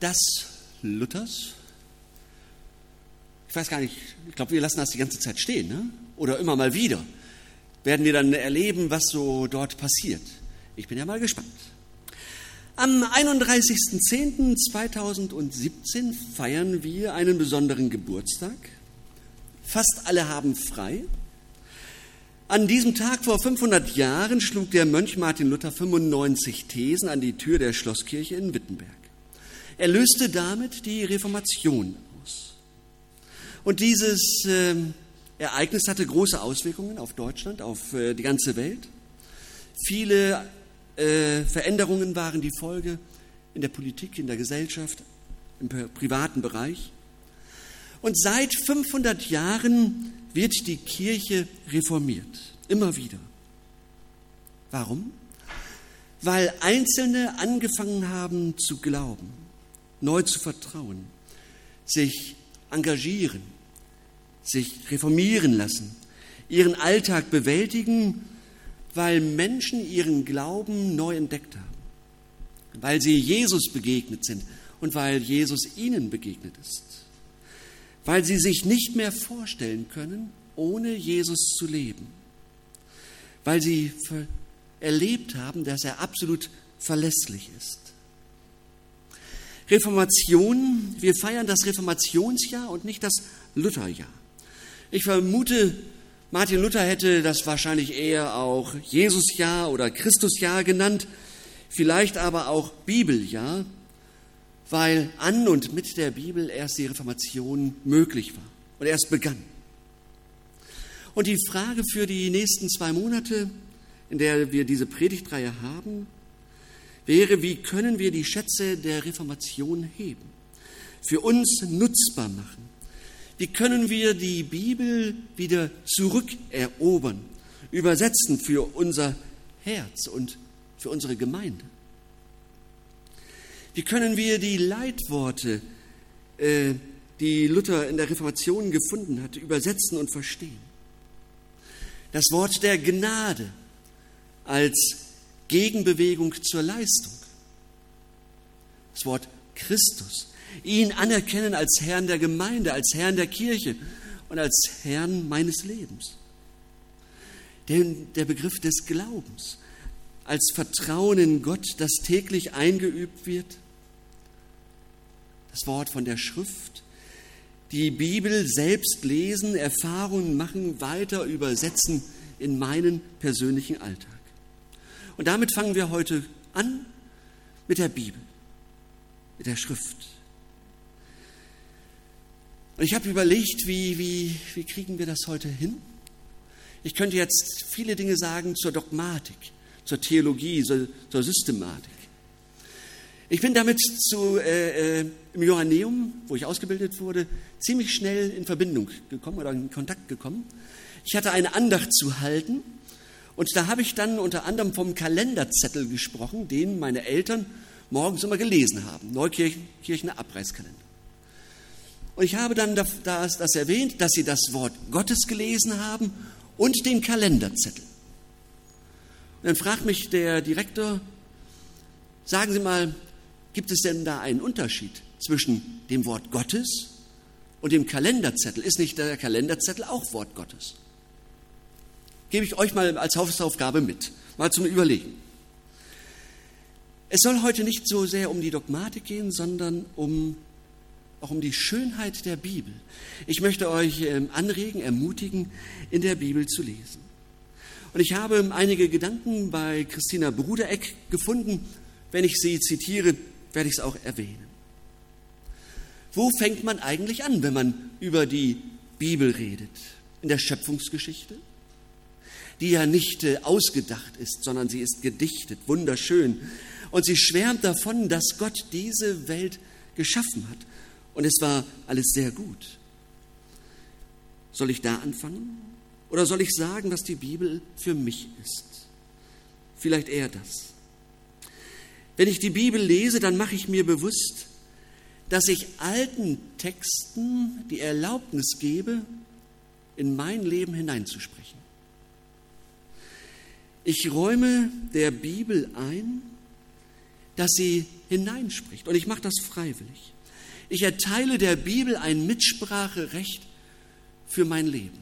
das Luthers. Ich weiß gar nicht, ich glaube, wir lassen das die ganze Zeit stehen, ne? oder immer mal wieder. Werden wir dann erleben, was so dort passiert. Ich bin ja mal gespannt. Am 31.10.2017 feiern wir einen besonderen Geburtstag. Fast alle haben frei. An diesem Tag vor 500 Jahren schlug der Mönch Martin Luther 95 Thesen an die Tür der Schlosskirche in Wittenberg. Er löste damit die Reformation aus. Und dieses äh, Ereignis hatte große Auswirkungen auf Deutschland, auf äh, die ganze Welt. Viele äh, Veränderungen waren die Folge in der Politik, in der Gesellschaft, im privaten Bereich. Und seit 500 Jahren wird die Kirche reformiert, immer wieder. Warum? Weil Einzelne angefangen haben zu glauben, neu zu vertrauen, sich engagieren, sich reformieren lassen, ihren Alltag bewältigen weil Menschen ihren Glauben neu entdeckt haben, weil sie Jesus begegnet sind und weil Jesus ihnen begegnet ist, weil sie sich nicht mehr vorstellen können, ohne Jesus zu leben, weil sie erlebt haben, dass er absolut verlässlich ist. Reformation, wir feiern das Reformationsjahr und nicht das Lutherjahr. Ich vermute, Martin Luther hätte das wahrscheinlich eher auch Jesusjahr oder Christusjahr genannt, vielleicht aber auch Bibeljahr, weil an und mit der Bibel erst die Reformation möglich war und erst begann. Und die Frage für die nächsten zwei Monate, in der wir diese Predigtreihe haben, wäre, wie können wir die Schätze der Reformation heben, für uns nutzbar machen, wie können wir die Bibel wieder zurückerobern, übersetzen für unser Herz und für unsere Gemeinde? Wie können wir die Leitworte, äh, die Luther in der Reformation gefunden hat, übersetzen und verstehen? Das Wort der Gnade als Gegenbewegung zur Leistung. Das Wort Christus ihn anerkennen als Herrn der Gemeinde, als Herrn der Kirche und als Herrn meines Lebens. Den, der Begriff des Glaubens als Vertrauen in Gott, das täglich eingeübt wird. Das Wort von der Schrift, die Bibel selbst lesen, Erfahrungen machen, weiter übersetzen in meinen persönlichen Alltag. Und damit fangen wir heute an mit der Bibel, mit der Schrift. Und ich habe überlegt, wie, wie, wie kriegen wir das heute hin? Ich könnte jetzt viele Dinge sagen zur Dogmatik, zur Theologie, zur, zur Systematik. Ich bin damit zu, äh, äh, im Johanneum, wo ich ausgebildet wurde, ziemlich schnell in Verbindung gekommen oder in Kontakt gekommen. Ich hatte eine Andacht zu halten und da habe ich dann unter anderem vom Kalenderzettel gesprochen, den meine Eltern morgens immer gelesen haben. Neukirchener Abreißkalender. Und ich habe dann das, das erwähnt, dass sie das Wort Gottes gelesen haben und den Kalenderzettel. Und dann fragt mich der Direktor, sagen Sie mal, gibt es denn da einen Unterschied zwischen dem Wort Gottes und dem Kalenderzettel? Ist nicht der Kalenderzettel auch Wort Gottes? Gebe ich euch mal als Hausaufgabe mit, mal zum Überlegen. Es soll heute nicht so sehr um die Dogmatik gehen, sondern um auch um die Schönheit der Bibel. Ich möchte euch ähm, anregen, ermutigen, in der Bibel zu lesen. Und ich habe einige Gedanken bei Christina Brudereck gefunden. Wenn ich sie zitiere, werde ich es auch erwähnen. Wo fängt man eigentlich an, wenn man über die Bibel redet? In der Schöpfungsgeschichte, die ja nicht äh, ausgedacht ist, sondern sie ist gedichtet, wunderschön. Und sie schwärmt davon, dass Gott diese Welt geschaffen hat und es war alles sehr gut. Soll ich da anfangen? Oder soll ich sagen, was die Bibel für mich ist? Vielleicht eher das. Wenn ich die Bibel lese, dann mache ich mir bewusst, dass ich alten Texten die Erlaubnis gebe, in mein Leben hineinzusprechen. Ich räume der Bibel ein, dass sie hineinspricht. Und ich mache das freiwillig. Ich erteile der Bibel ein Mitspracherecht für mein Leben.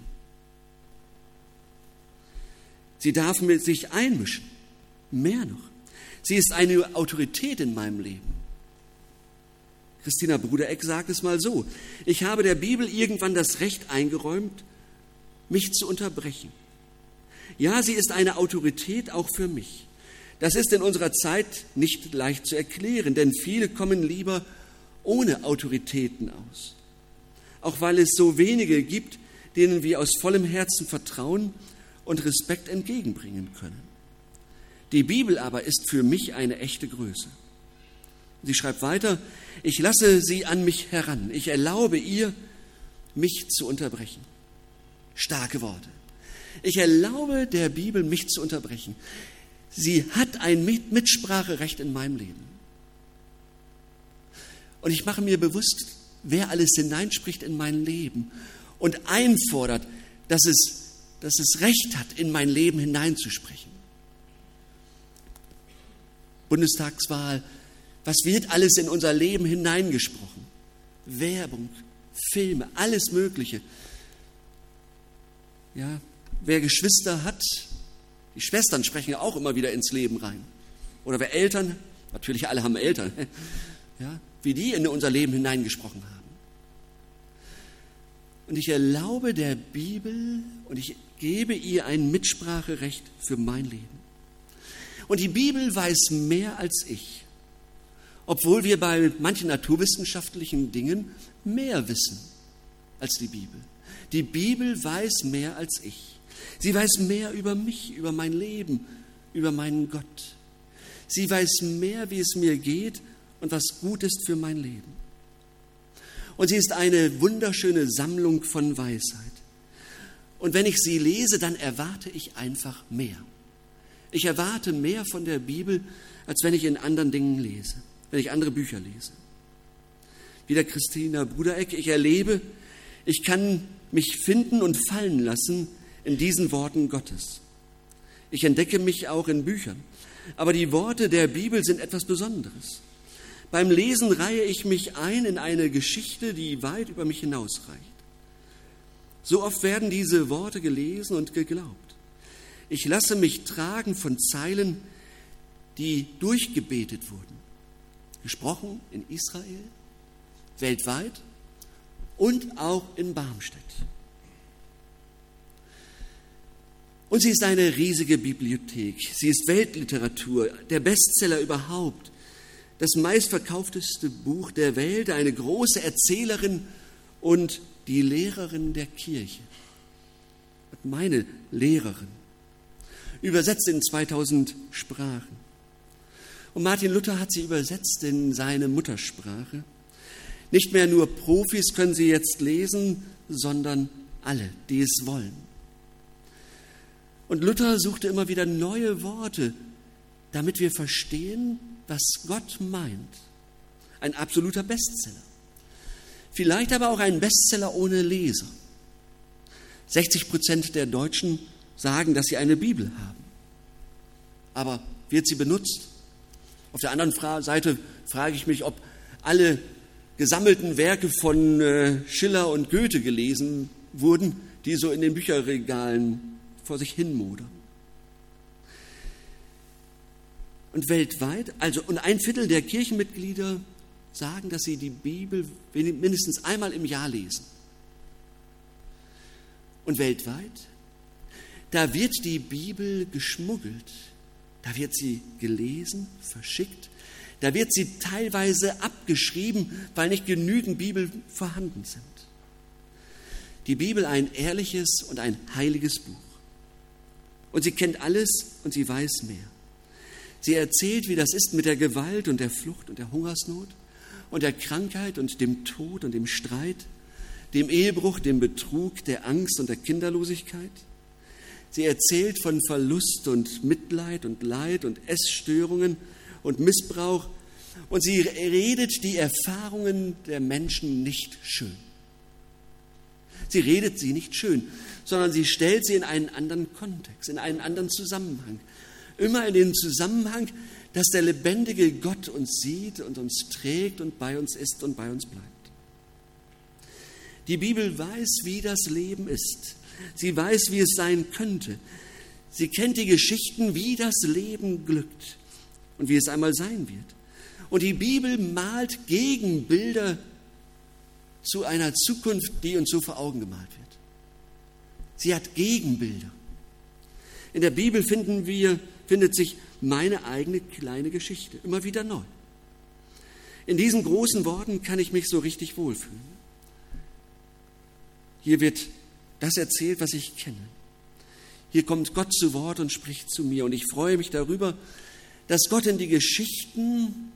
Sie darf mit sich einmischen. Mehr noch. Sie ist eine Autorität in meinem Leben. Christina Brudereck sagt es mal so. Ich habe der Bibel irgendwann das Recht eingeräumt, mich zu unterbrechen. Ja, sie ist eine Autorität auch für mich. Das ist in unserer Zeit nicht leicht zu erklären, denn viele kommen lieber ohne Autoritäten aus. Auch weil es so wenige gibt, denen wir aus vollem Herzen vertrauen und Respekt entgegenbringen können. Die Bibel aber ist für mich eine echte Größe. Sie schreibt weiter, ich lasse sie an mich heran, ich erlaube ihr, mich zu unterbrechen. Starke Worte. Ich erlaube der Bibel, mich zu unterbrechen. Sie hat ein Mitspracherecht in meinem Leben. Und ich mache mir bewusst, wer alles hineinspricht in mein Leben und einfordert, dass es, dass es Recht hat, in mein Leben hineinzusprechen. Bundestagswahl, was wird alles in unser Leben hineingesprochen? Werbung, Filme, alles Mögliche. Ja, wer Geschwister hat, die Schwestern sprechen ja auch immer wieder ins Leben rein. Oder wer Eltern, natürlich alle haben Eltern, ja, wie die in unser Leben hineingesprochen haben. Und ich erlaube der Bibel und ich gebe ihr ein Mitspracherecht für mein Leben. Und die Bibel weiß mehr als ich, obwohl wir bei manchen naturwissenschaftlichen Dingen mehr wissen als die Bibel. Die Bibel weiß mehr als ich. Sie weiß mehr über mich, über mein Leben, über meinen Gott. Sie weiß mehr, wie es mir geht und was gut ist für mein Leben. Und sie ist eine wunderschöne Sammlung von Weisheit. Und wenn ich sie lese, dann erwarte ich einfach mehr. Ich erwarte mehr von der Bibel, als wenn ich in anderen Dingen lese, wenn ich andere Bücher lese. Wie der Christina Brudereck, ich erlebe, ich kann mich finden und fallen lassen in diesen Worten Gottes. Ich entdecke mich auch in Büchern. Aber die Worte der Bibel sind etwas Besonderes. Beim Lesen reihe ich mich ein in eine Geschichte, die weit über mich hinausreicht. So oft werden diese Worte gelesen und geglaubt. Ich lasse mich tragen von Zeilen, die durchgebetet wurden. Gesprochen in Israel, weltweit und auch in Barmstedt. Und sie ist eine riesige Bibliothek. Sie ist Weltliteratur, der Bestseller überhaupt, das meistverkaufteste Buch der Welt, eine große Erzählerin und die Lehrerin der Kirche. Meine Lehrerin. Übersetzt in 2000 Sprachen. Und Martin Luther hat sie übersetzt in seine Muttersprache. Nicht mehr nur Profis können sie jetzt lesen, sondern alle, die es wollen. Und Luther suchte immer wieder neue Worte, damit wir verstehen, was Gott meint. Ein absoluter Bestseller. Vielleicht aber auch ein Bestseller ohne Leser. 60 Prozent der Deutschen sagen, dass sie eine Bibel haben. Aber wird sie benutzt? Auf der anderen Seite frage ich mich, ob alle gesammelten Werke von äh, Schiller und Goethe gelesen wurden, die so in den Bücherregalen vor sich hin modern. Und weltweit, also und ein Viertel der Kirchenmitglieder sagen, dass sie die Bibel mindestens einmal im Jahr lesen. Und weltweit, da wird die Bibel geschmuggelt, da wird sie gelesen, verschickt, da wird sie teilweise abgeschrieben, weil nicht genügend Bibel vorhanden sind. Die Bibel ein ehrliches und ein heiliges Buch. Und sie kennt alles und sie weiß mehr. Sie erzählt, wie das ist mit der Gewalt und der Flucht und der Hungersnot und der Krankheit und dem Tod und dem Streit, dem Ehebruch, dem Betrug, der Angst und der Kinderlosigkeit. Sie erzählt von Verlust und Mitleid und Leid und Essstörungen und Missbrauch und sie redet die Erfahrungen der Menschen nicht schön. Sie redet sie nicht schön, sondern sie stellt sie in einen anderen Kontext, in einen anderen Zusammenhang. Immer in den Zusammenhang, dass der lebendige Gott uns sieht und uns trägt und bei uns ist und bei uns bleibt. Die Bibel weiß, wie das Leben ist. Sie weiß, wie es sein könnte. Sie kennt die Geschichten, wie das Leben glückt und wie es einmal sein wird. Und die Bibel malt Gegenbilder zu einer Zukunft, die uns so vor Augen gemalt wird. Sie hat Gegenbilder. In der Bibel finden wir, findet sich meine eigene kleine Geschichte, immer wieder neu. In diesen großen Worten kann ich mich so richtig wohlfühlen. Hier wird das erzählt, was ich kenne. Hier kommt Gott zu Wort und spricht zu mir. Und ich freue mich darüber, dass Gott in die Geschichten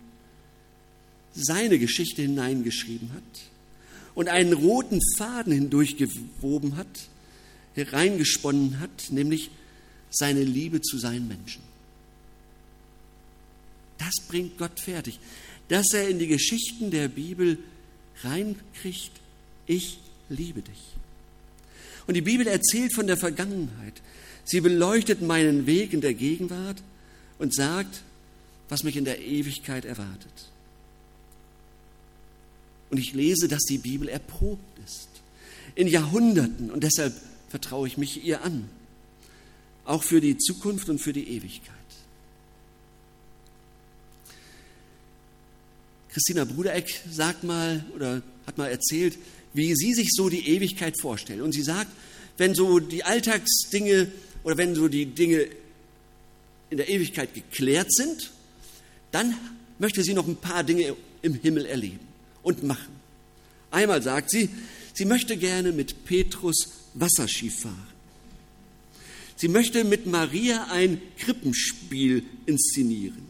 seine Geschichte hineingeschrieben hat und einen roten Faden hindurchgewoben hat, hereingesponnen hat, nämlich seine Liebe zu seinen Menschen. Das bringt Gott fertig, dass er in die Geschichten der Bibel reinkriegt, ich liebe dich. Und die Bibel erzählt von der Vergangenheit. Sie beleuchtet meinen Weg in der Gegenwart und sagt, was mich in der Ewigkeit erwartet. Und ich lese, dass die Bibel erprobt ist. In Jahrhunderten. Und deshalb vertraue ich mich ihr an. Auch für die Zukunft und für die Ewigkeit. Christina Brudereck sagt mal oder hat mal erzählt, wie sie sich so die Ewigkeit vorstellt. Und sie sagt, wenn so die Alltagsdinge oder wenn so die Dinge in der Ewigkeit geklärt sind, dann möchte sie noch ein paar Dinge im Himmel erleben und machen. Einmal sagt sie, sie möchte gerne mit Petrus Wasserski fahren. Sie möchte mit Maria ein Krippenspiel inszenieren.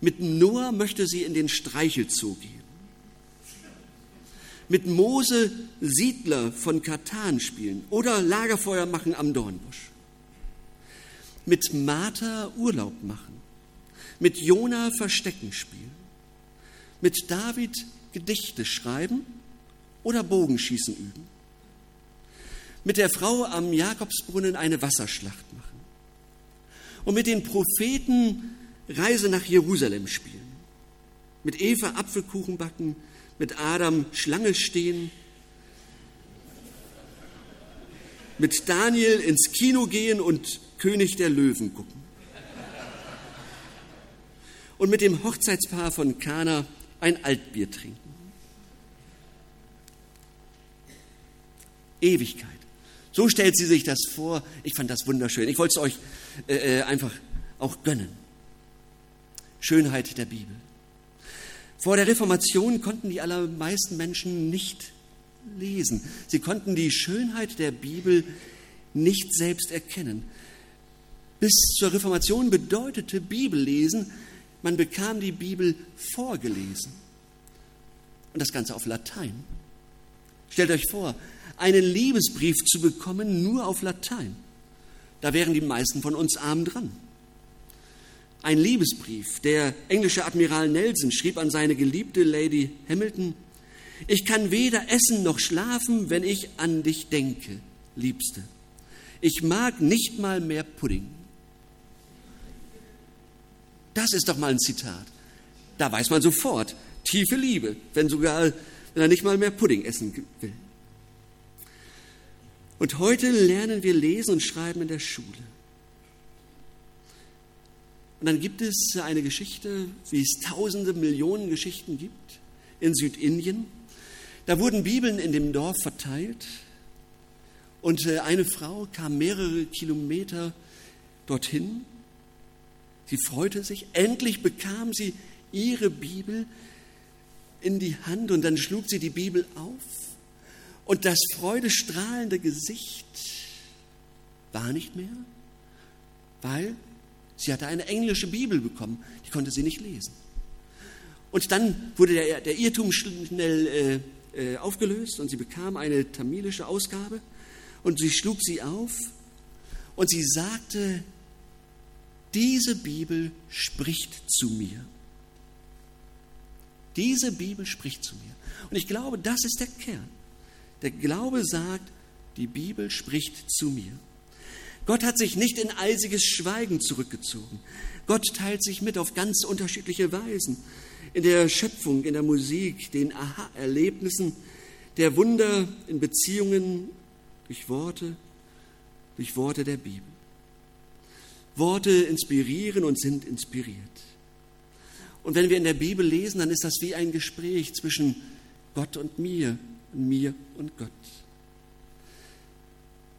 Mit Noah möchte sie in den Streichelzoo gehen. Mit Mose Siedler von Katan spielen oder Lagerfeuer machen am Dornbusch. Mit Martha Urlaub machen. Mit Jona Verstecken spielen mit David Gedichte schreiben oder Bogenschießen üben. Mit der Frau am Jakobsbrunnen eine Wasserschlacht machen. Und mit den Propheten Reise nach Jerusalem spielen. Mit Eva Apfelkuchen backen, mit Adam Schlange stehen, mit Daniel ins Kino gehen und König der Löwen gucken. Und mit dem Hochzeitspaar von Kana ein Altbier trinken. Ewigkeit. So stellt sie sich das vor. Ich fand das wunderschön. Ich wollte es euch äh, äh, einfach auch gönnen. Schönheit der Bibel. Vor der Reformation konnten die allermeisten Menschen nicht lesen. Sie konnten die Schönheit der Bibel nicht selbst erkennen. Bis zur Reformation bedeutete Bibellesen, man bekam die Bibel vorgelesen. Und das Ganze auf Latein. Stellt euch vor, einen Liebesbrief zu bekommen nur auf Latein. Da wären die meisten von uns arm dran. Ein Liebesbrief. Der englische Admiral Nelson schrieb an seine geliebte Lady Hamilton, ich kann weder essen noch schlafen, wenn ich an dich denke, Liebste. Ich mag nicht mal mehr Pudding. Das ist doch mal ein Zitat. Da weiß man sofort, tiefe Liebe, wenn sogar, wenn er nicht mal mehr Pudding essen will. Und heute lernen wir lesen und schreiben in der Schule. Und dann gibt es eine Geschichte, wie es tausende Millionen Geschichten gibt in Südindien. Da wurden Bibeln in dem Dorf verteilt und äh, eine Frau kam mehrere Kilometer dorthin Sie freute sich, endlich bekam sie ihre Bibel in die Hand und dann schlug sie die Bibel auf. Und das freudestrahlende Gesicht war nicht mehr, weil sie hatte eine englische Bibel bekommen, die konnte sie nicht lesen. Und dann wurde der, der Irrtum schnell äh, äh, aufgelöst und sie bekam eine tamilische Ausgabe. Und sie schlug sie auf und sie sagte, diese Bibel spricht zu mir. Diese Bibel spricht zu mir. Und ich glaube, das ist der Kern. Der Glaube sagt, die Bibel spricht zu mir. Gott hat sich nicht in eisiges Schweigen zurückgezogen. Gott teilt sich mit auf ganz unterschiedliche Weisen. In der Schöpfung, in der Musik, den Aha-Erlebnissen, der Wunder in Beziehungen, durch Worte, durch Worte der Bibel. Worte inspirieren und sind inspiriert. Und wenn wir in der Bibel lesen, dann ist das wie ein Gespräch zwischen Gott und mir, mir und Gott.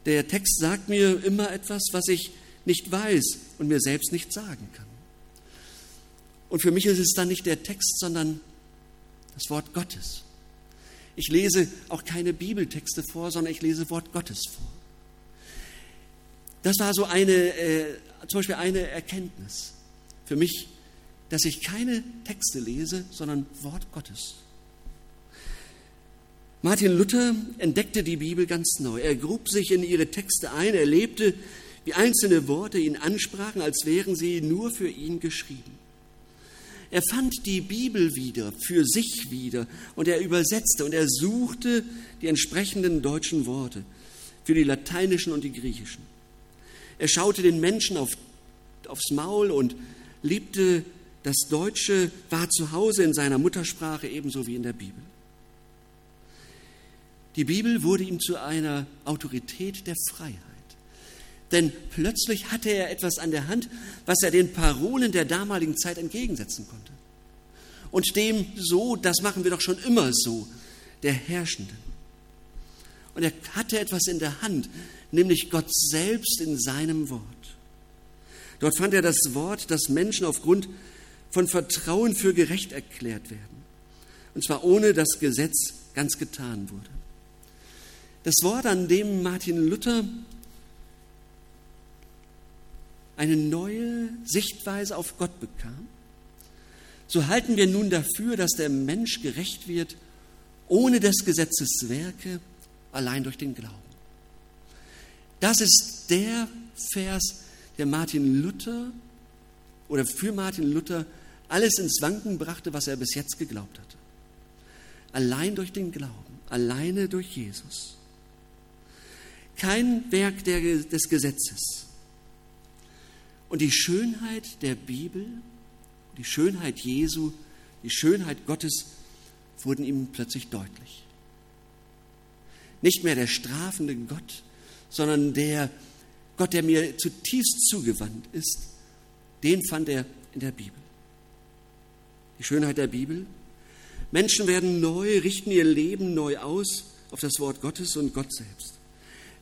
Der Text sagt mir immer etwas, was ich nicht weiß und mir selbst nicht sagen kann. Und für mich ist es dann nicht der Text, sondern das Wort Gottes. Ich lese auch keine Bibeltexte vor, sondern ich lese Wort Gottes vor. Das war so eine, äh, zum Beispiel eine Erkenntnis für mich, dass ich keine Texte lese, sondern Wort Gottes. Martin Luther entdeckte die Bibel ganz neu. Er grub sich in ihre Texte ein, er lebte, wie einzelne Worte ihn ansprachen, als wären sie nur für ihn geschrieben. Er fand die Bibel wieder, für sich wieder, und er übersetzte und er suchte die entsprechenden deutschen Worte für die lateinischen und die griechischen. Er schaute den Menschen auf, aufs Maul und liebte das Deutsche, war zu Hause in seiner Muttersprache ebenso wie in der Bibel. Die Bibel wurde ihm zu einer Autorität der Freiheit. Denn plötzlich hatte er etwas an der Hand, was er den Parolen der damaligen Zeit entgegensetzen konnte. Und dem so, das machen wir doch schon immer so, der Herrschenden. Und er hatte etwas in der Hand, nämlich Gott selbst in seinem Wort. Dort fand er das Wort, dass Menschen aufgrund von Vertrauen für gerecht erklärt werden. Und zwar ohne dass Gesetz ganz getan wurde. Das Wort, an dem Martin Luther eine neue Sichtweise auf Gott bekam, so halten wir nun dafür, dass der Mensch gerecht wird, ohne des Gesetzes Werke, allein durch den Glauben. Das ist der Vers, der Martin Luther oder für Martin Luther alles ins Wanken brachte, was er bis jetzt geglaubt hatte. Allein durch den Glauben, alleine durch Jesus. Kein Werk der, des Gesetzes. Und die Schönheit der Bibel, die Schönheit Jesu, die Schönheit Gottes wurden ihm plötzlich deutlich. Nicht mehr der strafende Gott, sondern der Gott, der mir zutiefst zugewandt ist, den fand er in der Bibel. Die Schönheit der Bibel. Menschen werden neu, richten ihr Leben neu aus auf das Wort Gottes und Gott selbst.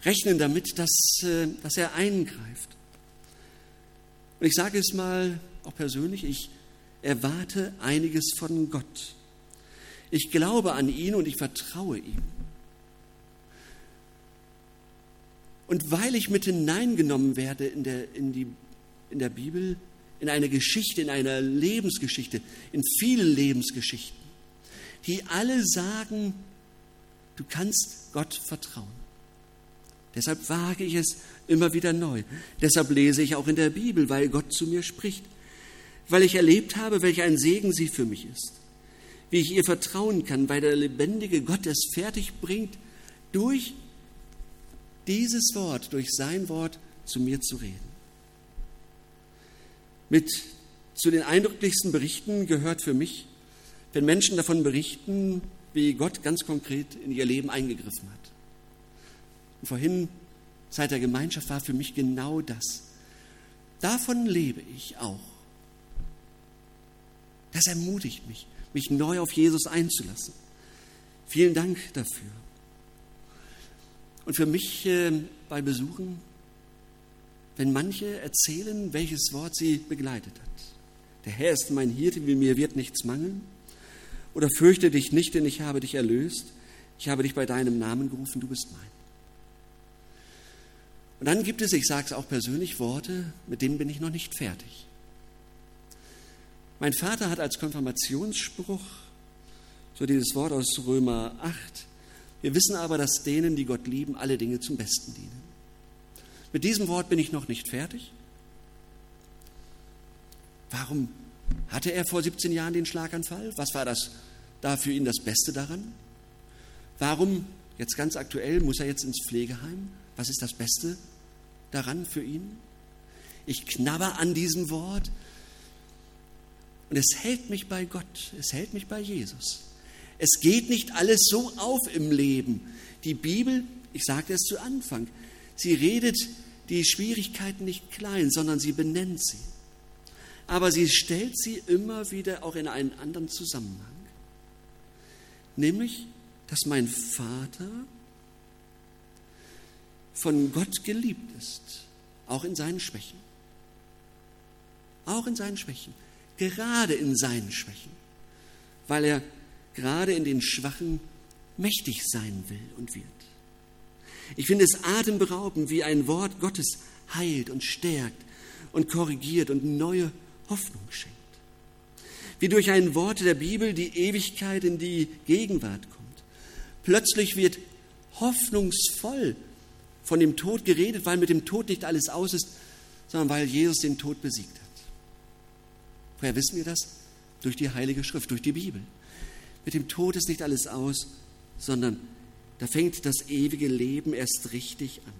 Rechnen damit, dass, äh, dass er eingreift. Und ich sage es mal auch persönlich, ich erwarte einiges von Gott. Ich glaube an ihn und ich vertraue ihm. Und weil ich mit hineingenommen werde in der, in, die, in der Bibel, in eine Geschichte, in einer Lebensgeschichte, in viele Lebensgeschichten, die alle sagen, du kannst Gott vertrauen. Deshalb wage ich es immer wieder neu. Deshalb lese ich auch in der Bibel, weil Gott zu mir spricht, weil ich erlebt habe, welch ein Segen sie für mich ist, wie ich ihr vertrauen kann, weil der lebendige Gott es fertig bringt, durch dieses Wort, durch sein Wort zu mir zu reden. Mit zu den eindrücklichsten Berichten gehört für mich, wenn Menschen davon berichten, wie Gott ganz konkret in ihr Leben eingegriffen hat. Und vorhin, Zeit der Gemeinschaft, war für mich genau das. Davon lebe ich auch. Das ermutigt mich, mich neu auf Jesus einzulassen. Vielen Dank dafür. Und für mich äh, bei Besuchen, wenn manche erzählen, welches Wort sie begleitet hat. Der Herr ist mein Hirte, wie mir wird nichts mangeln. Oder fürchte dich nicht, denn ich habe dich erlöst. Ich habe dich bei deinem Namen gerufen, du bist mein. Und dann gibt es, ich sage es auch persönlich, Worte, mit denen bin ich noch nicht fertig. Mein Vater hat als Konfirmationsspruch so dieses Wort aus Römer 8, wir wissen aber, dass denen, die Gott lieben, alle Dinge zum Besten dienen. Mit diesem Wort bin ich noch nicht fertig. Warum hatte er vor 17 Jahren den Schlaganfall? Was war das da für ihn das Beste daran? Warum, jetzt ganz aktuell, muss er jetzt ins Pflegeheim? Was ist das Beste daran für ihn. Ich knabber an diesem Wort und es hält mich bei Gott, es hält mich bei Jesus. Es geht nicht alles so auf im Leben. Die Bibel, ich sagte es zu Anfang, sie redet die Schwierigkeiten nicht klein, sondern sie benennt sie. Aber sie stellt sie immer wieder auch in einen anderen Zusammenhang. Nämlich, dass mein Vater von Gott geliebt ist, auch in seinen Schwächen. Auch in seinen Schwächen, gerade in seinen Schwächen, weil er gerade in den Schwachen mächtig sein will und wird. Ich finde es atemberaubend, wie ein Wort Gottes heilt und stärkt und korrigiert und neue Hoffnung schenkt. Wie durch ein Wort der Bibel die Ewigkeit in die Gegenwart kommt. Plötzlich wird hoffnungsvoll von dem Tod geredet, weil mit dem Tod nicht alles aus ist, sondern weil Jesus den Tod besiegt hat. Woher wissen wir das? Durch die Heilige Schrift, durch die Bibel. Mit dem Tod ist nicht alles aus, sondern da fängt das ewige Leben erst richtig an.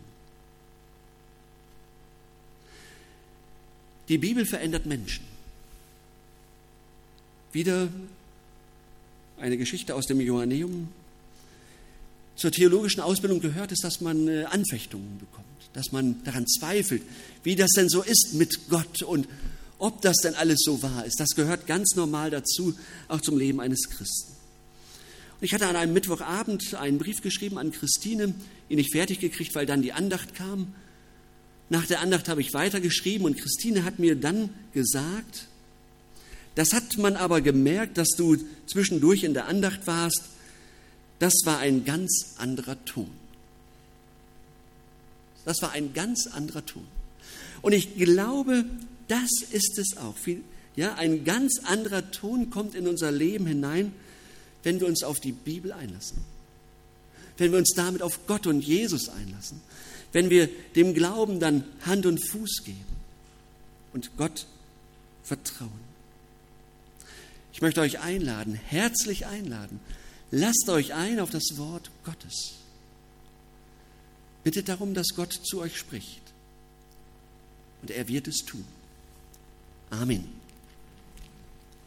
Die Bibel verändert Menschen. Wieder eine Geschichte aus dem Johanneum. Zur theologischen Ausbildung gehört es, dass man äh, Anfechtungen bekommt, dass man daran zweifelt, wie das denn so ist mit Gott und ob das denn alles so wahr ist. Das gehört ganz normal dazu, auch zum Leben eines Christen. Ich hatte an einem Mittwochabend einen Brief geschrieben an Christine, ihn nicht fertig gekriegt, weil dann die Andacht kam. Nach der Andacht habe ich weitergeschrieben und Christine hat mir dann gesagt, das hat man aber gemerkt, dass du zwischendurch in der Andacht warst. Das war ein ganz anderer Ton. Das war ein ganz anderer Ton. Und ich glaube, das ist es auch. Ja, ein ganz anderer Ton kommt in unser Leben hinein, wenn wir uns auf die Bibel einlassen. Wenn wir uns damit auf Gott und Jesus einlassen. Wenn wir dem Glauben dann Hand und Fuß geben und Gott vertrauen. Ich möchte euch einladen, herzlich einladen. Lasst euch ein auf das Wort Gottes. Bittet darum, dass Gott zu euch spricht. Und er wird es tun. Amen.